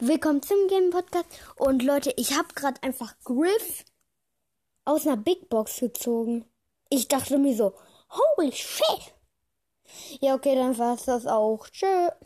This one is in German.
Willkommen zum Game Podcast. Und Leute, ich habe gerade einfach Griff aus einer Big Box gezogen. Ich dachte mir so, holy shit. Ja, okay, dann war's das auch. Tschö.